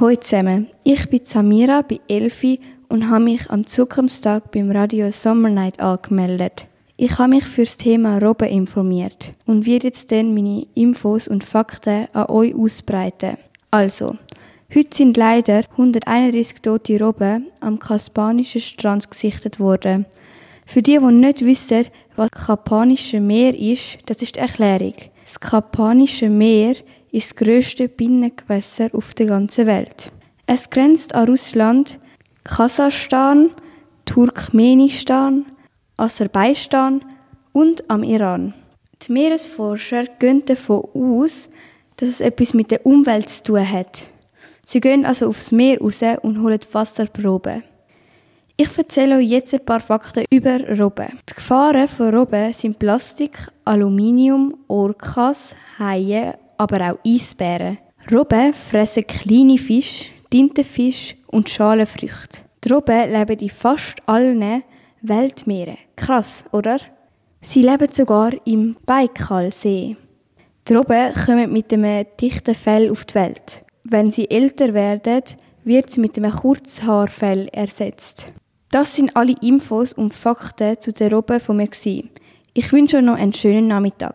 Hallo zusammen, ich bin Samira, bin Elfi und habe mich am Zukunftstag beim Radio Summer Night angemeldet. Ich habe mich für das Thema Robben informiert und werde jetzt dann meine Infos und Fakten an euch ausbreiten. Also, heute sind leider 131 tote Robben am kaspanischen Strand gesichtet worden. Für die, die nicht wissen, was das Kapanische Meer ist, das ist die Erklärung. Das Kapanische Meer ist das grösste Binnengewässer auf der ganzen Welt. Es grenzt an Russland, Kasachstan, Turkmenistan, Aserbaidschan und am Iran. Die Meeresforscher gehen davon aus, dass es etwas mit der Umwelt zu tun hat. Sie gehen also aufs Meer raus und holen Wasserproben. Ich erzähle euch jetzt ein paar Fakten über Robben. Die Gefahren von Robben sind Plastik, Aluminium, Orcas, Haie, aber auch Eisbären. Robben fressen kleine Fische, Tintenfisch und Schalenfrüchte. Die Robben leben in fast allen Weltmeeren. Krass, oder? Sie leben sogar im Baikalsee. Die Robben kommen mit einem dichten Fell auf die Welt. Wenn sie älter werden, wird sie mit einem Kurzhaarfell ersetzt. Das sind alle Infos und Fakten zu den Robben von mir. Ich wünsche euch noch einen schönen Nachmittag.